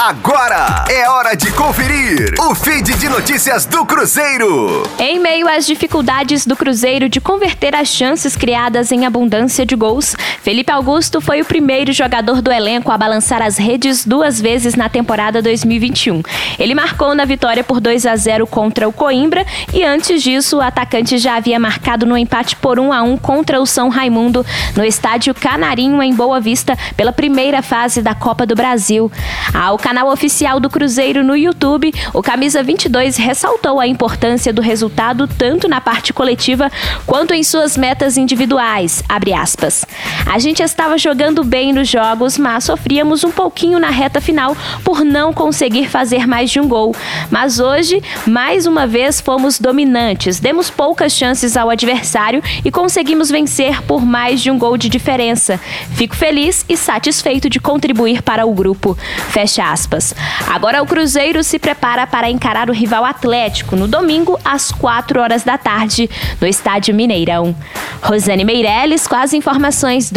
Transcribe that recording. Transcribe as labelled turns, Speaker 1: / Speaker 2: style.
Speaker 1: Agora é hora de conferir o feed de notícias do Cruzeiro.
Speaker 2: Em meio às dificuldades do Cruzeiro de converter as chances criadas em abundância de gols, Felipe Augusto foi o primeiro jogador do elenco a balançar as redes duas vezes na temporada 2021. Ele marcou na vitória por 2 a 0 contra o Coimbra e antes disso o atacante já havia marcado no empate por 1 a 1 contra o São Raimundo no estádio Canarinho em Boa Vista pela primeira fase da Copa do Brasil. Ao canal oficial do Cruzeiro no YouTube, o Camisa 22 ressaltou a importância do resultado tanto na parte coletiva quanto em suas metas individuais. A gente estava jogando bem nos jogos, mas sofríamos um pouquinho na reta final por não conseguir fazer mais de um gol. Mas hoje, mais uma vez, fomos dominantes, demos poucas chances ao adversário e conseguimos vencer por mais de um gol de diferença. Fico feliz e satisfeito de contribuir para o grupo. Fecha aspas. Agora o Cruzeiro se prepara para encarar o rival Atlético no domingo às 4 horas da tarde no Estádio Mineirão. Rosane Meirelles com as informações